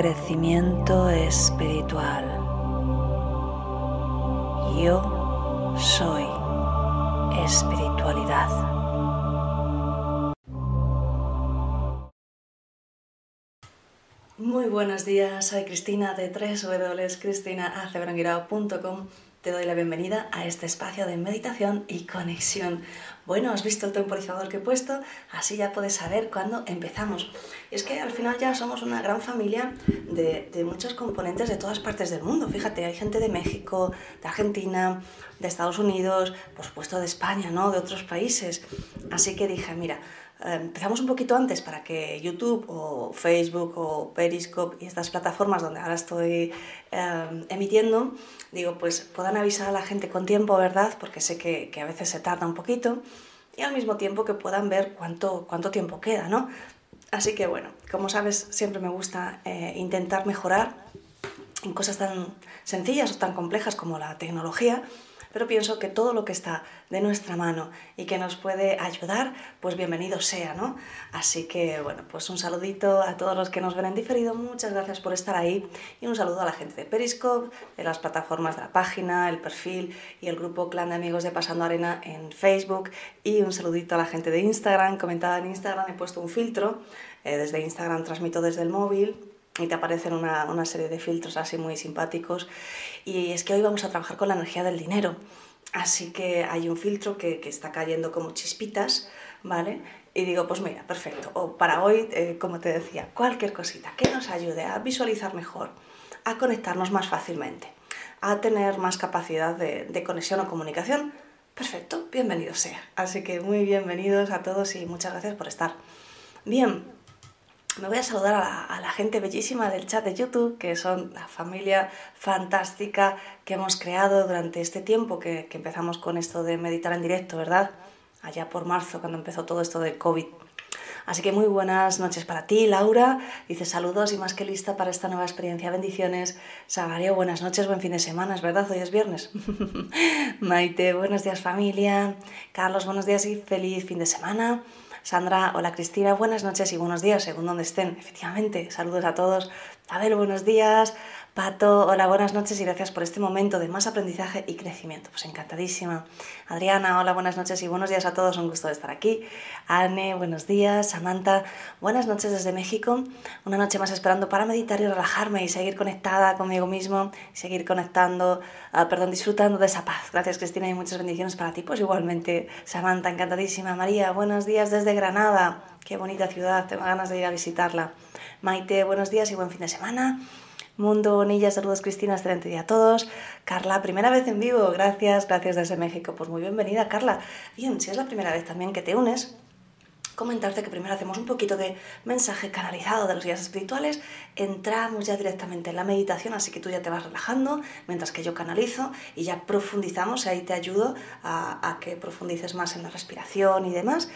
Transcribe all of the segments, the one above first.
Crecimiento espiritual. Yo soy espiritualidad. Muy buenos días, soy Cristina de www.cristinaacebrangirao.com. Te doy la bienvenida a este espacio de meditación y conexión. Bueno, has visto el temporizador que he puesto, así ya puedes saber cuándo empezamos. Es que al final ya somos una gran familia de, de muchos componentes de todas partes del mundo. Fíjate, hay gente de México, de Argentina, de Estados Unidos, por supuesto de España, ¿no? De otros países. Así que dije, mira, empezamos un poquito antes para que YouTube o Facebook o Periscope y estas plataformas donde ahora estoy eh, emitiendo, digo, pues puedan avisar a la gente con tiempo, ¿verdad? Porque sé que, que, a veces se tarda un poquito y al mismo tiempo que puedan ver cuánto, cuánto tiempo queda, ¿no? Así que bueno, como sabes, siempre me gusta eh, intentar mejorar en cosas tan sencillas o tan complejas como la tecnología, pero pienso que todo lo que está de nuestra mano y que nos puede ayudar, pues bienvenido sea, ¿no? Así que, bueno, pues un saludito a todos los que nos ven en diferido, muchas gracias por estar ahí. Y un saludo a la gente de Periscope, de las plataformas de la página, el perfil y el grupo Clan de Amigos de Pasando Arena en Facebook. Y un saludito a la gente de Instagram, comentaba en Instagram, he puesto un filtro, eh, desde Instagram transmito desde el móvil y te aparecen una, una, serie de filtros así muy simpáticos. Y es que hoy vamos a trabajar con la energía del dinero. Así que hay un filtro que, que está cayendo como chispitas, ¿vale? Y digo, pues mira, perfecto. O para hoy, eh, como te decía, cualquier cosita que nos ayude a visualizar mejor, a conectarnos más fácilmente, a tener más capacidad de, de conexión o comunicación, perfecto, bienvenido sea. Así que muy bienvenidos a todos y muchas gracias por estar. Bien, me voy a saludar a la, gente bellísima del chat de YouTube, que son la familia fantástica que hemos creado durante este tiempo que, empezamos con esto de meditar en directo, ¿verdad? Allá por marzo, cuando empezó todo esto del COVID. Así que muy buenas noches para ti, Laura. Dice saludos y más que lista para esta nueva experiencia. Bendiciones. Sagario, buenas noches, buen fin de semana, verdad, hoy es viernes. Maite, buenos días familia. Carlos, buenos días y feliz fin de semana. Sandra, hola Cristina, buenas noches y buenos días, según donde estén. Efectivamente, saludos a todos. Abel, buenos días. Pato, hola, buenas noches y gracias por este momento de más aprendizaje y crecimiento. Pues encantadísima. Adriana, hola, buenas noches y buenos días a todos, un gusto estar aquí. Anne, buenos días. Samantha, buenas noches desde México. Una noche más esperando para meditar y relajarme y seguir conectada conmigo mismo, seguir conectando, uh, perdón, disfrutando de esa paz. Gracias Cristina y muchas bendiciones para ti. Pues igualmente, Samantha, encantadísima. María, buenos días desde Granada. Qué bonita ciudad, tengo ganas de ir a visitarla. Maite, buenos días y buen fin de semana. Mundo Bonilla, saludos Cristina, excelente día a todos. Carla, primera vez en vivo, gracias, gracias desde México. Pues muy bienvenida, Carla. Bien, si es la primera vez también que te unes, comentarte que primero hacemos un poquito de mensaje canalizado de los guías espirituales, entramos ya directamente en la meditación, así que tú ya te vas relajando mientras que yo canalizo y ya profundizamos, ahí te ayudo a, a que profundices más en la respiración y demás.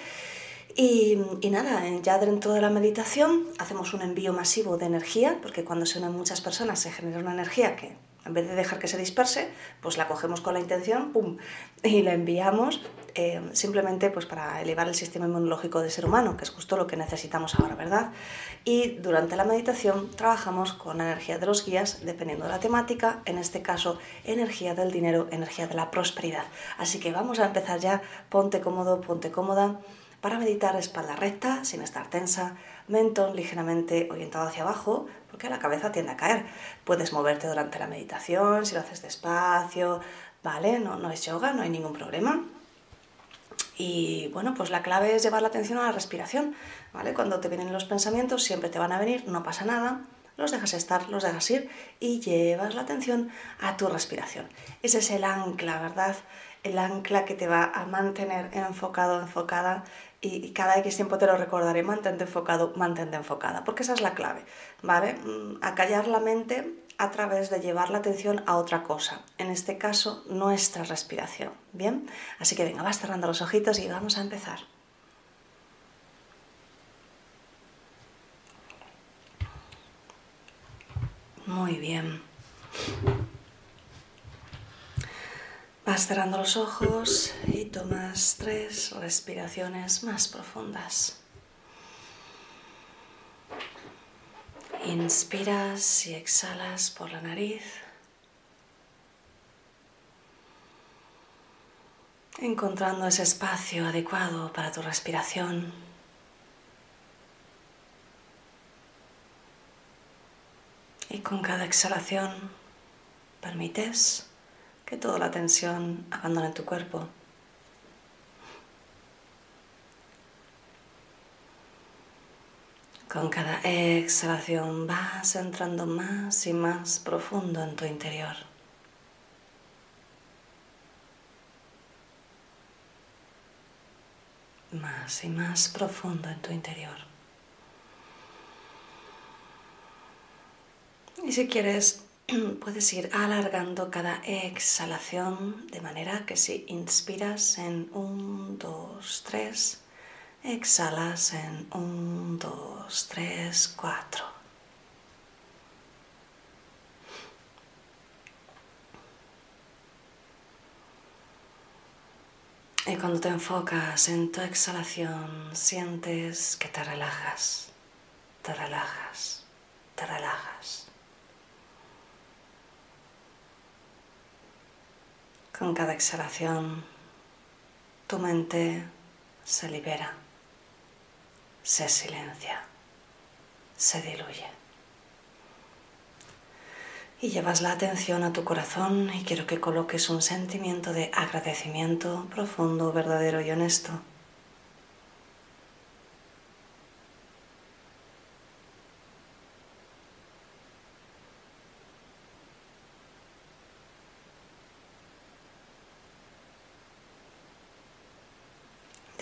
Y, nada, ya dentro de la meditación hacemos un envío masivo de energía, porque cuando se unen muchas personas se genera una energía que en vez de dejar que se disperse, pues la cogemos con la intención, ¡pum! y la enviamos eh, simplemente pues para elevar el sistema inmunológico del ser humano, que es justo lo que necesitamos ahora, ¿verdad? Y durante la meditación trabajamos con la energía de los guías, dependiendo de la temática, en este caso energía del dinero, energía de la prosperidad. Así que vamos a empezar ya, ponte cómodo, ponte cómoda. Para meditar espalda recta, sin estar tensa, mentón ligeramente orientado hacia abajo, porque la cabeza tiende a caer. Puedes moverte durante la meditación, si lo haces despacio, ¿vale? No, no es yoga, no hay ningún problema. Y bueno, pues la clave es llevar la atención a la respiración, ¿vale? Cuando te vienen los pensamientos, siempre te van a venir, no pasa nada, los dejas estar, los dejas ir y llevas la atención a tu respiración. Ese es el ancla, ¿verdad? El ancla que te va a mantener enfocado, enfocada y cada X tiempo te lo recordaré, mantente enfocado, mantente enfocada, porque esa es la clave, ¿vale? Mm, Acallar la mente a través de llevar la atención a otra cosa, en este caso nuestra respiración, ¿bien? Así que venga, vas cerrando los ojitos y vamos a empezar. Muy bien. Vas cerrando los ojos y tomas tres respiraciones más profundas. Inspiras y exhalas por la nariz, encontrando ese espacio adecuado para tu respiración. Y con cada exhalación permites que toda la tensión abandone tu cuerpo. Con cada exhalación vas entrando más y más profundo en tu interior. Más y más profundo en tu interior. Y si quieres puedes ir alargando cada exhalación de manera que si inspiras en 1, 2, 3, exhalas en 1, 2, 3, 4. Y cuando te enfocas en tu exhalación, sientes que te relajas, te relajas, te relajas. Con cada exhalación, tu mente se libera, se silencia, se diluye. Y llevas la atención a tu corazón y quiero que coloques un sentimiento de agradecimiento profundo, verdadero y honesto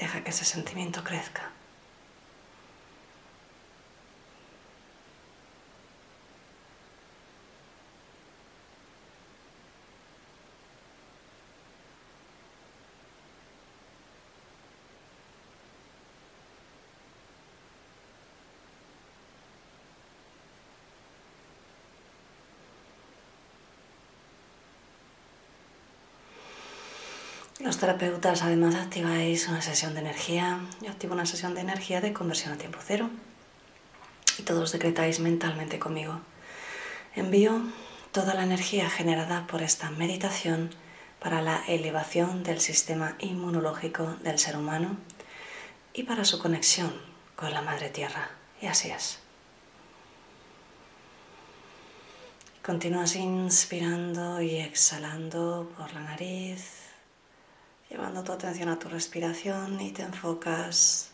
Deja que ese sentimiento crezca. Los terapeutas además activáis una sesión de energía. Yo activo una sesión de energía de conversión a tiempo cero. Y todos decretáis mentalmente conmigo. Envío toda la energía generada por esta meditación para la elevación del sistema inmunológico del ser humano y para su conexión con la Madre Tierra. Y así es. Continúas inspirando y exhalando por la nariz, llevando tu atención a tu respiración y te enfocas.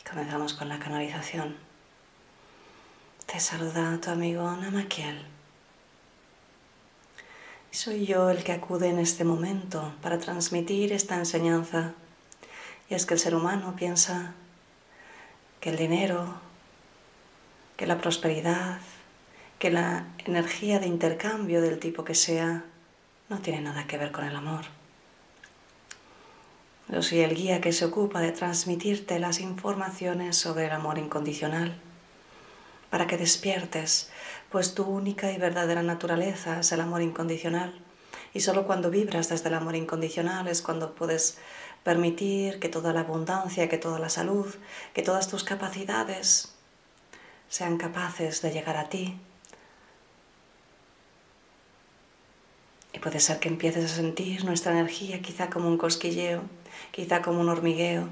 Y comenzamos con la canalización. Te saluda tu amigo Namakiel. Soy yo el que acude en este momento para transmitir esta enseñanza. Y es que el ser humano piensa que el dinero, que la prosperidad, que la energía de intercambio del tipo que sea no tiene nada que ver con el amor. Yo soy el guía que se ocupa de transmitirte las informaciones sobre el amor incondicional para que despiertes, pues tu única y verdadera naturaleza es el amor incondicional. Y solo cuando vibras desde el amor incondicional es cuando puedes permitir que toda la abundancia, que toda la salud, que todas tus capacidades sean capaces de llegar a ti Y puede ser que empieces a sentir nuestra energía quizá como un cosquilleo, quizá como un hormigueo,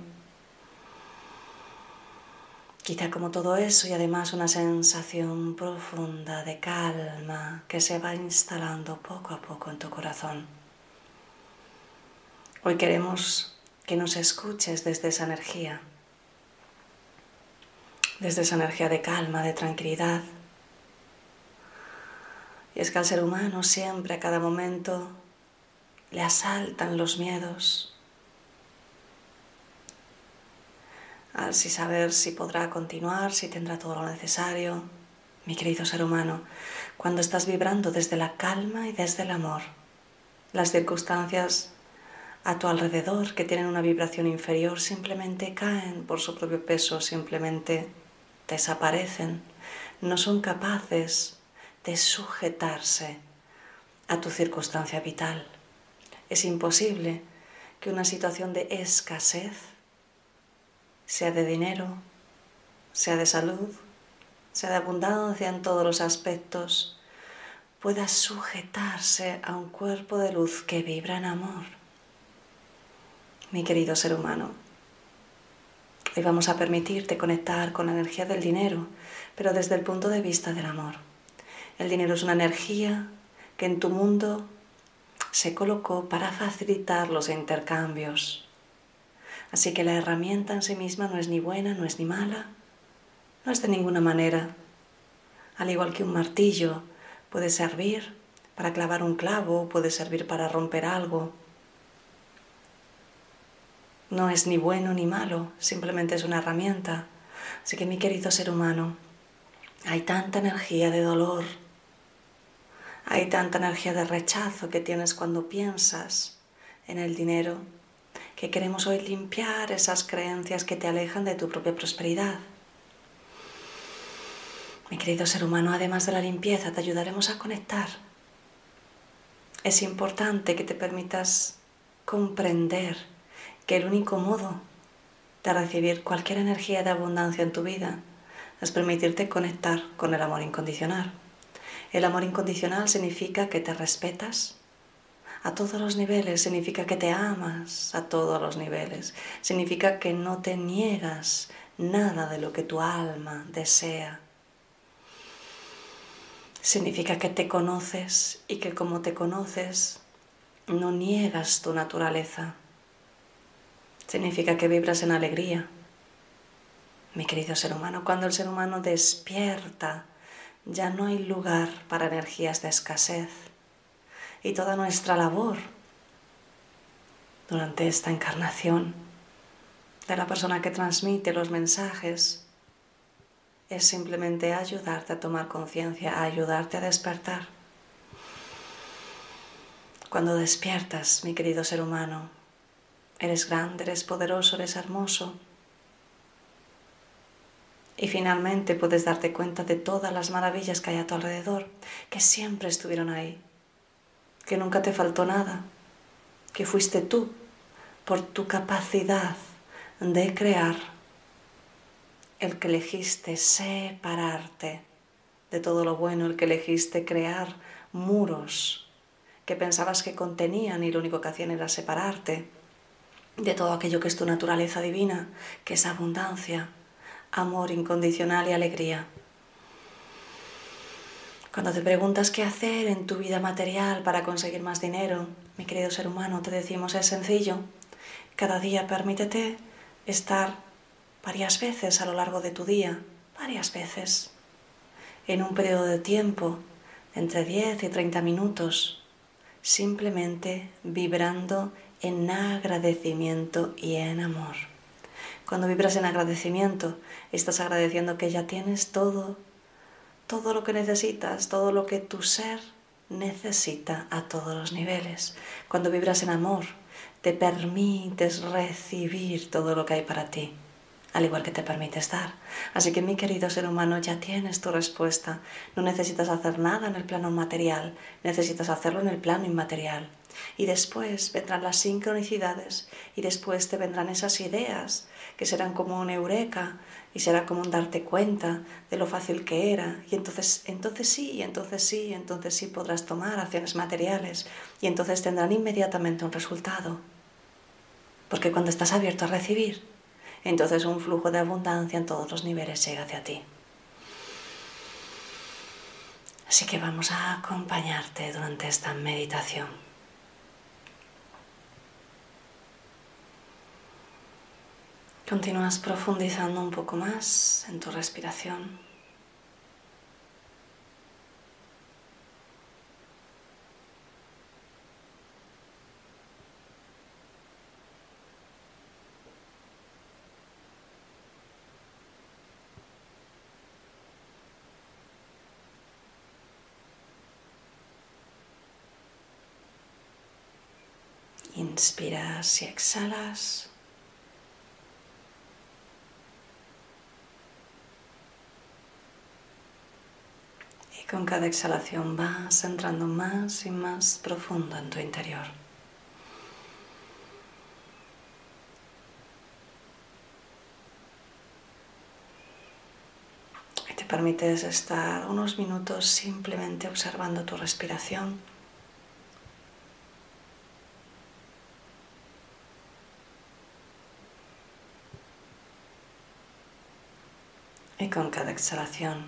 quizá como todo eso y además una sensación profunda de calma que se va instalando poco a poco en tu corazón. Hoy queremos que nos escuches desde esa energía, desde esa energía de calma, de tranquilidad, y es que al ser humano siempre, a cada momento, le asaltan los miedos. Al si saber si podrá continuar, si tendrá todo lo necesario. Mi querido ser humano, cuando estás vibrando desde la calma y desde el amor, las circunstancias a tu alrededor que tienen una vibración inferior simplemente caen por su propio peso, simplemente desaparecen, no son capaces de sujetarse a tu circunstancia vital. Es imposible que una situación de escasez, sea de dinero, sea de salud, sea de abundancia en todos los aspectos, pueda sujetarse a un cuerpo de luz que vibra en amor. Mi querido ser humano, hoy vamos a permitirte conectar con la energía del dinero, pero desde el punto de vista del amor. El dinero es una energía que en tu mundo se colocó para facilitar los intercambios. Así que la herramienta en sí misma no es ni buena, no es ni mala, no es de ninguna manera. Al igual que un martillo puede servir para clavar un clavo, puede servir para romper algo. No es ni bueno ni malo, simplemente es una herramienta. Así que mi querido ser humano, hay tanta energía de dolor, hay tanta energía de rechazo que tienes cuando piensas en el dinero que queremos hoy limpiar esas creencias que te alejan de tu propia prosperidad. Mi querido ser humano, además de la limpieza, te ayudaremos a conectar. Es importante que te permitas comprender que el único modo de recibir cualquier energía de abundancia en tu vida es permitirte conectar con el amor incondicional. El amor incondicional significa que te respetas a todos los niveles, significa que te amas a todos los niveles, significa que no te niegas nada de lo que tu alma desea. Significa que te conoces y que como te conoces no niegas tu naturaleza. Significa que vibras en alegría. Mi querido ser humano, cuando el ser humano despierta ya no hay lugar para energías de escasez y toda nuestra labor durante esta encarnación de la persona que transmite los mensajes es simplemente ayudarte a tomar conciencia, a ayudarte a despertar. Cuando despiertas, mi querido ser humano, eres grande, eres poderoso, eres hermoso, y finalmente puedes darte cuenta de todas las maravillas que hay a tu alrededor, que siempre estuvieron ahí, que nunca te faltó nada, que fuiste tú por tu capacidad de crear el que elegiste separarte de todo lo bueno, el que elegiste crear muros que pensabas que contenían y lo único que hacían era separarte de todo aquello que es tu naturaleza divina, que es abundancia, amor incondicional y alegría. Cuando te preguntas qué hacer en tu vida material para conseguir más dinero, mi querido ser humano, te decimos es sencillo. Cada día permítete estar varias veces a lo largo de tu día, varias veces, en un periodo de tiempo entre 10 y 30 minutos, simplemente vibrando en agradecimiento y en amor. Cuando vibras en agradecimiento, estás agradeciendo que ya tienes todo todo lo que necesitas, todo lo que tu ser necesita a todos los niveles. Cuando vibras en amor, te permites recibir todo lo que hay para ti, al igual que te permites dar. Así que mi querido ser humano, ya tienes tu respuesta. No necesitas hacer nada en el plano material, necesitas hacerlo en el plano inmaterial. Y después vendrán las sincronicidades y después te vendrán esas ideas que serán como una eureka y será como un darte cuenta de lo fácil que era. Y entonces, entonces sí, entonces sí, entonces sí podrás tomar acciones materiales y entonces tendrán inmediatamente un resultado. Porque cuando estás abierto a recibir, entonces un flujo de abundancia en todos los niveles llega hacia ti. Así que vamos a acompañarte durante esta meditación. Continúas profundizando un poco más en tu respiración. Inspiras y exhalas. con cada exhalación vas entrando más y más profundo en tu interior. Y te permites estar unos minutos simplemente observando tu respiración. Y con cada exhalación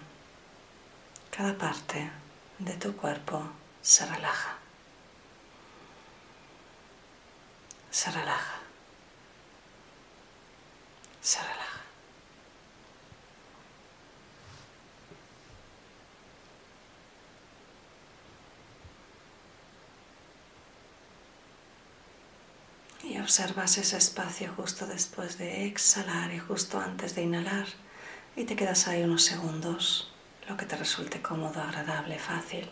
cada parte de tu cuerpo se relaja. Se relaja. Se relaja. Y observas ese espacio justo después de exhalar y justo antes de inhalar y te quedas ahí unos segundos lo que te resulte cómodo, agradable, fácil.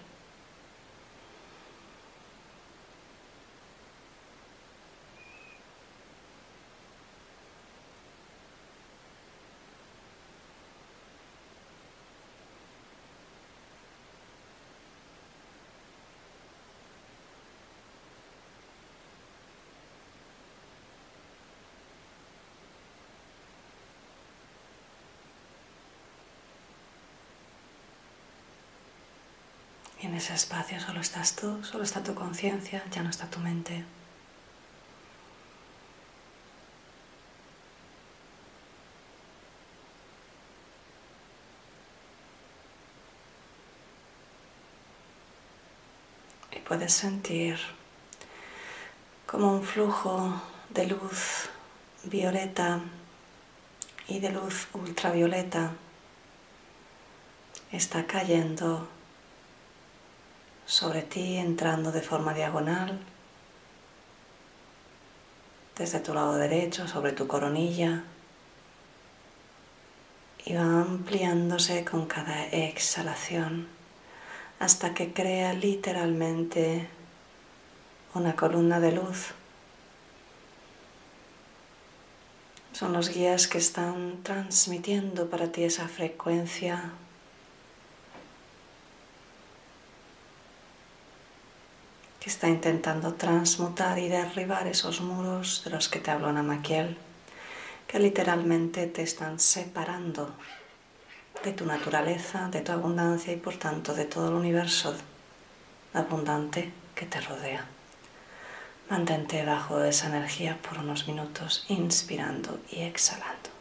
En ese espacio solo estás tú, solo está tu conciencia, ya no está tu mente. Y puedes sentir como un flujo de luz violeta y de luz ultravioleta está cayendo sobre ti entrando de forma diagonal desde tu lado derecho sobre tu coronilla y va ampliándose con cada exhalación hasta que crea literalmente una columna de luz. Son los guías que están transmitiendo para ti esa frecuencia que está intentando transmutar y derribar esos muros de los que te habló Namakiel, que literalmente te están separando de tu naturaleza, de tu abundancia y por tanto de todo el universo abundante que te rodea. Mantente bajo esa energía por unos minutos, inspirando y exhalando.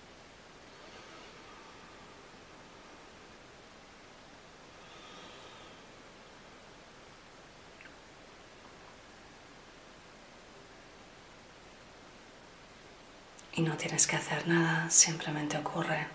No tienes que hacer nada, simplemente ocurre.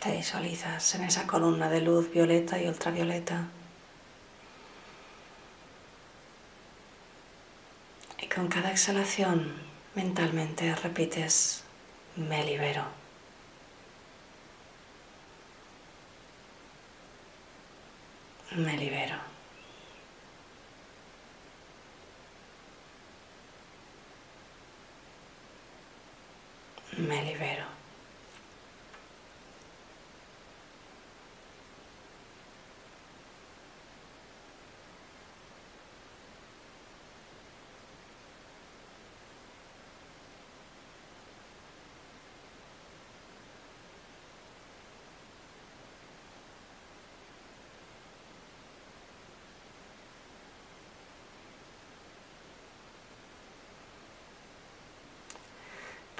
Te visualizas en esa columna de luz violeta y ultravioleta. Y con cada exhalación mentalmente repites, me libero. Me libero. Me libero.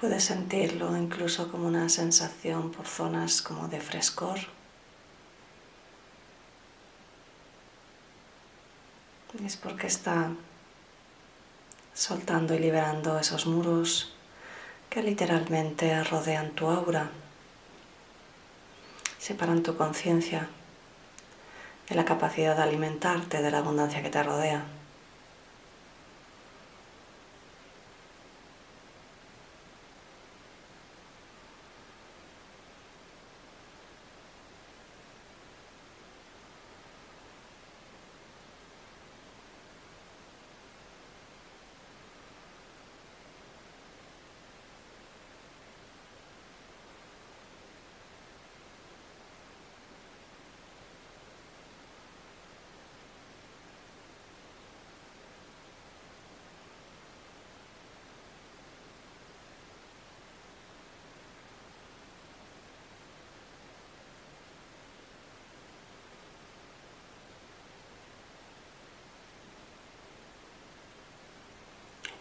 Puedes sentirlo incluso como una sensación por zonas como de frescor. es porque está soltando y liberando esos muros que literalmente rodean tu aura, separan tu conciencia de la capacidad de alimentarte de la abundancia que te rodea.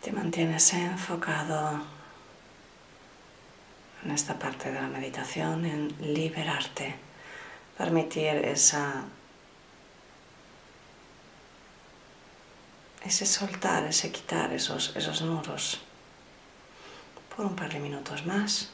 Te mantienes enfocado en esta parte de la meditación, en liberarte, permitir esa, ese soltar, ese quitar esos, esos muros por un par de minutos más.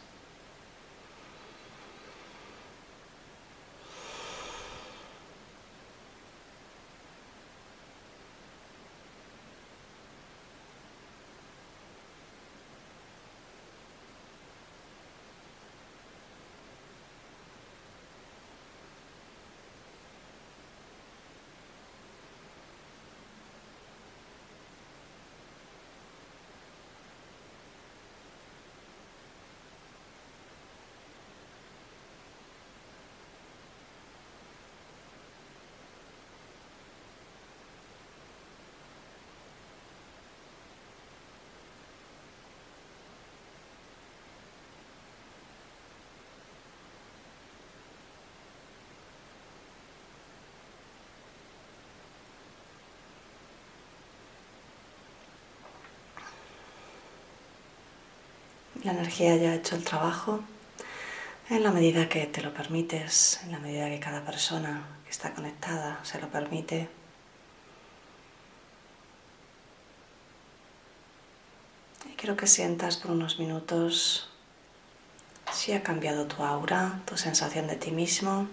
La energía ya ha hecho el trabajo en la medida que te lo permites, en la medida que cada persona que está conectada se lo permite. Y quiero que sientas por unos minutos si ha cambiado tu aura, tu sensación de ti mismo,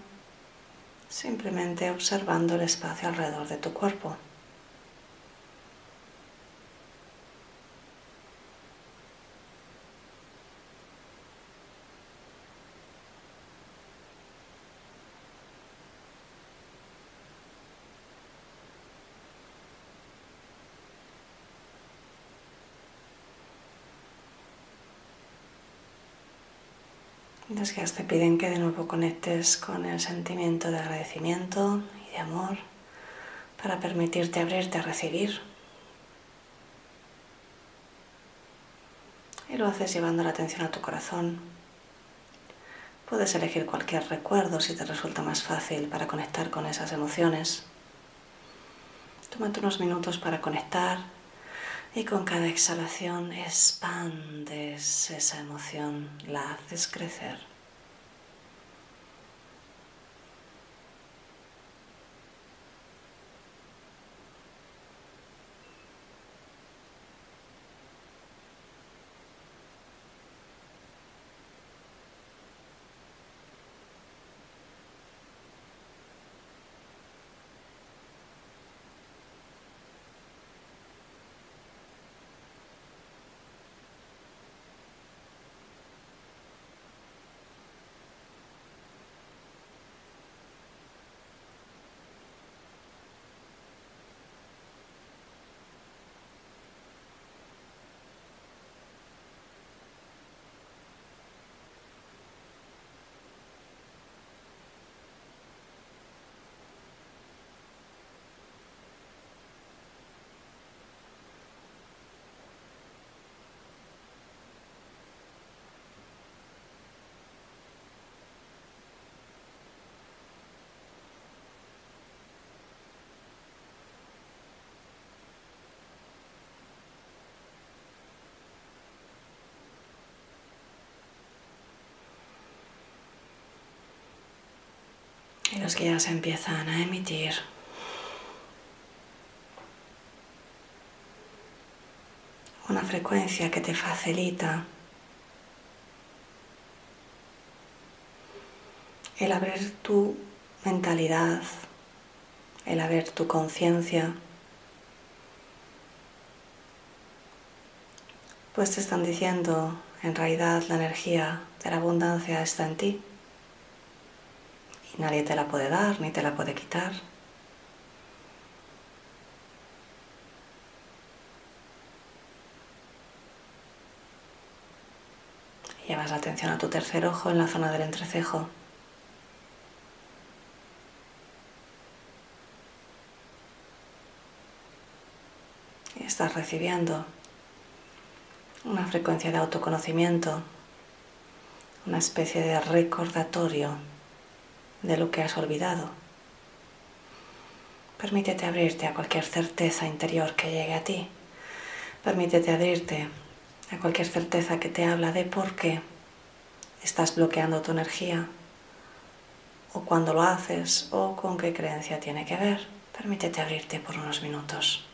simplemente observando el espacio alrededor de tu cuerpo. Las guías te piden que de nuevo conectes con el sentimiento de agradecimiento y de amor para permitirte abrirte a recibir. Y lo haces llevando la atención a tu corazón. Puedes elegir cualquier recuerdo si te resulta más fácil para conectar con esas emociones. Tómate unos minutos para conectar y con cada exhalación expandes esa emoción, la haces crecer. Los guías empiezan a emitir una frecuencia que te facilita el abrir tu mentalidad, el abrir tu conciencia, pues te están diciendo en realidad la energía de la abundancia está en ti. Nadie te la puede dar ni te la puede quitar. Llevas la atención a tu tercer ojo en la zona del entrecejo. Y estás recibiendo una frecuencia de autoconocimiento, una especie de recordatorio de lo que has olvidado. Permítete abrirte a cualquier certeza interior que llegue a ti. Permítete abrirte a cualquier certeza que te habla de por qué estás bloqueando tu energía o cuando lo haces o con qué creencia tiene que ver. Permítete abrirte por unos minutos.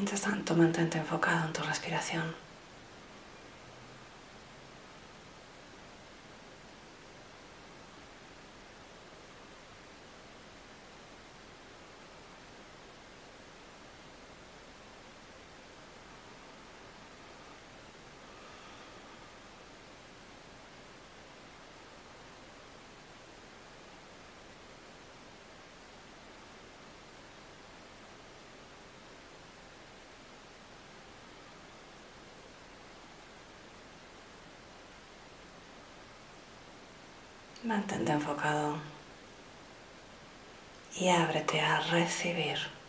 Mientras tanto, mantente enfocado en tu respiración. Mantente enfocado y ábrete a recibir.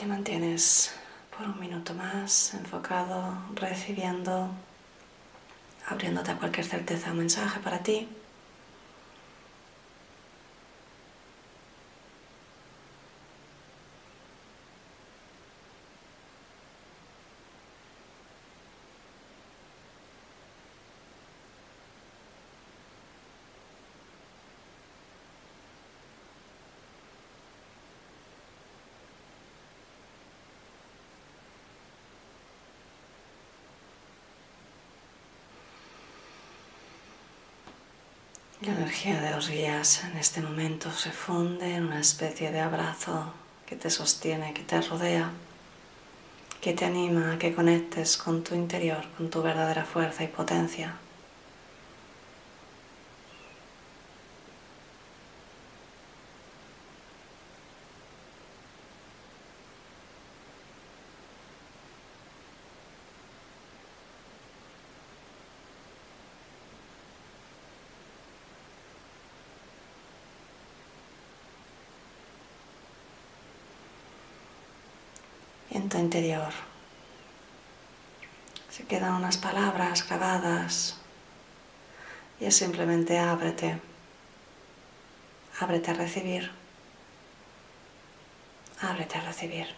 Te mantienes por un minuto más enfocado, recibiendo, abriéndote a cualquier certeza o mensaje para ti. La energía de los guías en este momento se funde en una especie de abrazo que te sostiene, que te rodea, que te anima a que conectes con tu interior, con tu verdadera fuerza y potencia. Interior. Se quedan unas palabras grabadas y es simplemente ábrete, ábrete a recibir, ábrete a recibir.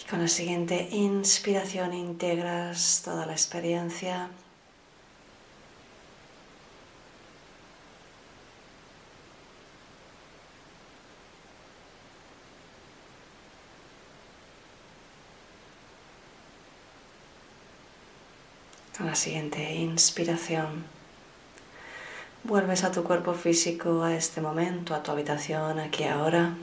Y con la siguiente inspiración integras toda la experiencia la siguiente inspiración, vuelves a tu cuerpo físico, a este momento, a tu habitación, aquí ahora.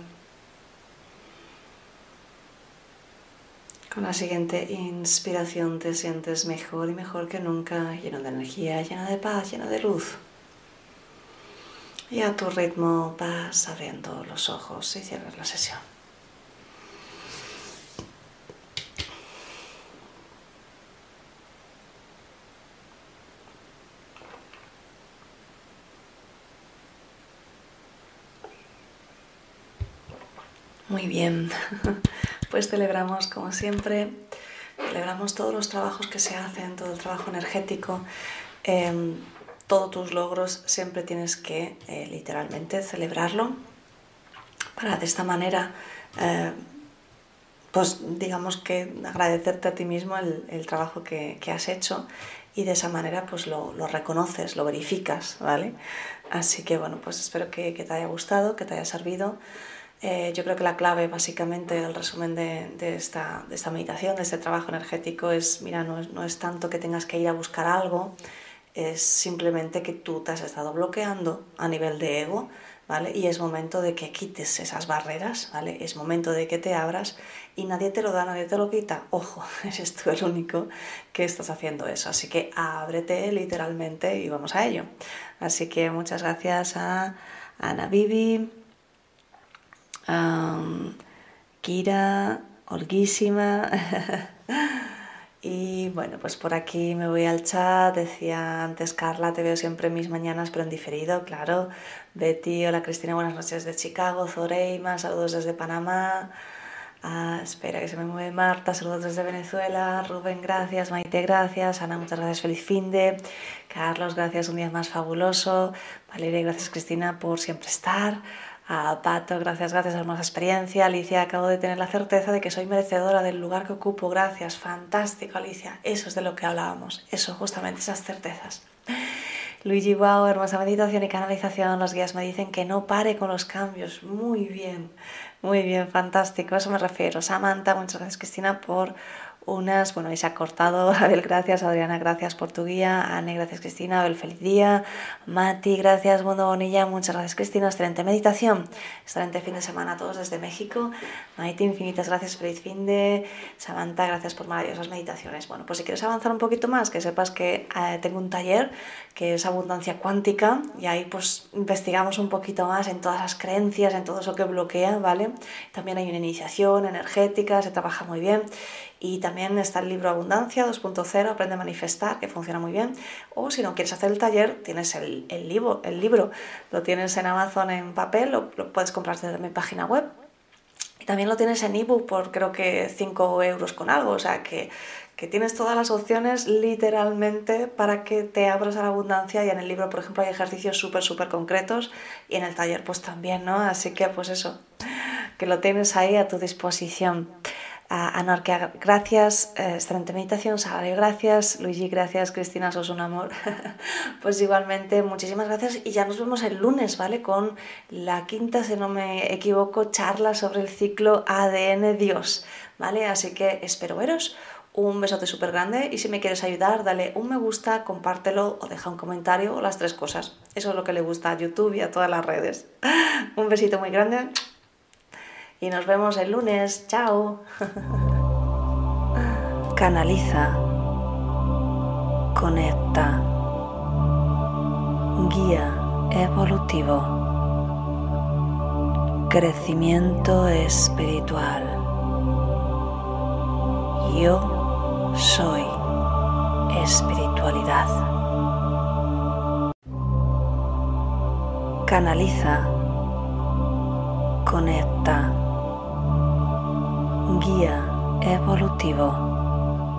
Con la siguiente inspiración te sientes mejor y mejor que nunca, lleno de energía, lleno de paz, lleno de luz. Y a tu ritmo vas abriendo los ojos y cierras la sesión. Muy bien, pues celebramos como siempre, celebramos todos los trabajos que se hacen, todo el trabajo energético, em, todos tus logros, siempre tienes que eh, literalmente celebrarlo para de esta manera, eh, pues digamos que agradecerte a ti mismo el, trabajo que, has hecho y de esa manera pues lo, reconoces, lo verificas, ¿vale? Así que bueno, pues espero que te haya gustado, que te haya servido. Eh, yo creo que la clave básicamente del resumen de, esta, meditación, de este trabajo energético es, mira, no es, tanto que tengas que ir a buscar algo, es simplemente que tú te has estado bloqueando a nivel de ego, ¿vale? Y es momento de que quites esas barreras, ¿vale? Es momento de que te abras y nadie te lo da, nadie te lo quita. Ojo, eres tú el único que estás haciendo eso. Así que ábrete literalmente y vamos a ello. Así que muchas gracias a Ana Bibi, Kira, Olguísima. y bueno, pues por aquí me voy al chat. Decía antes Carla, te veo siempre mis mañanas, pero en diferido, claro. Betty, hola Cristina, buenas noches de Chicago. Zoreima, saludos desde Panamá. Ah, espera que se me mueve Marta, saludos desde Venezuela. Rubén, gracias. Maite, gracias. Ana, muchas gracias. Feliz fin de. Carlos, gracias. Un día más fabuloso. Valeria, gracias Cristina por siempre estar a Pato, gracias, gracias, hermosa experiencia. Alicia, acabo de tener la certeza de que soy merecedora del lugar que ocupo, gracias, fantástico, Alicia. Eso es de lo que hablábamos, eso, justamente esas certezas. Luigi, wow, hermosa meditación y canalización. Los guías me dicen que no pare con los cambios. Muy bien, muy bien, fantástico, a eso me refiero. Samantha, muchas gracias, Cristina, por unas, bueno, se ha cortado. Abel, gracias. Adriana, gracias por tu guía. Anne, gracias, Cristina. Abel, feliz día. Mati, gracias. Mundo Bonilla, muchas gracias, Cristina. Excelente meditación. Excelente fin de semana a todos desde México. Maite, infinitas gracias. Feliz fin de. Samantha, gracias por maravillosas meditaciones. Bueno, pues si quieres avanzar un poquito más, que sepas que eh, tengo un taller que es abundancia cuántica y ahí pues investigamos un poquito más en todas las creencias, en todo eso que bloquea, ¿vale? También hay una iniciación energética, se trabaja muy bien Y también está el libro Abundancia 2.0, Aprende a manifestar, que funciona muy bien. O si no quieres hacer el taller, tienes el, libro, el libro, lo tienes en Amazon en papel, lo, lo puedes comprar desde mi página web. Y también lo tienes en ebook por creo que 5 euros con algo, o sea que, que tienes todas las opciones literalmente para que te abras a la abundancia y en el libro, por ejemplo, hay ejercicios súper, súper concretos y en el taller pues también, ¿no? Así que pues eso, que lo tienes ahí a tu disposición. A Anorkia, gracias, eh, excelente meditación, Sara, gracias, Luigi, gracias, Cristina, sos un amor. pues igualmente, muchísimas gracias y ya nos vemos el lunes, ¿vale? Con la quinta, si no me equivoco, charla sobre el ciclo ADN Dios, ¿vale? Así que espero veros. Un besote súper grande y si me quieres ayudar, dale un me gusta, compártelo o deja un comentario o las tres cosas. Eso es lo que le gusta a YouTube y a todas las redes. un besito muy grande y nos vemos el lunes. Chao. Canaliza. Conecta. Guía evolutivo. Crecimiento espiritual. Yo soy espiritualidad. Canaliza. Conecta Guía evolutivo.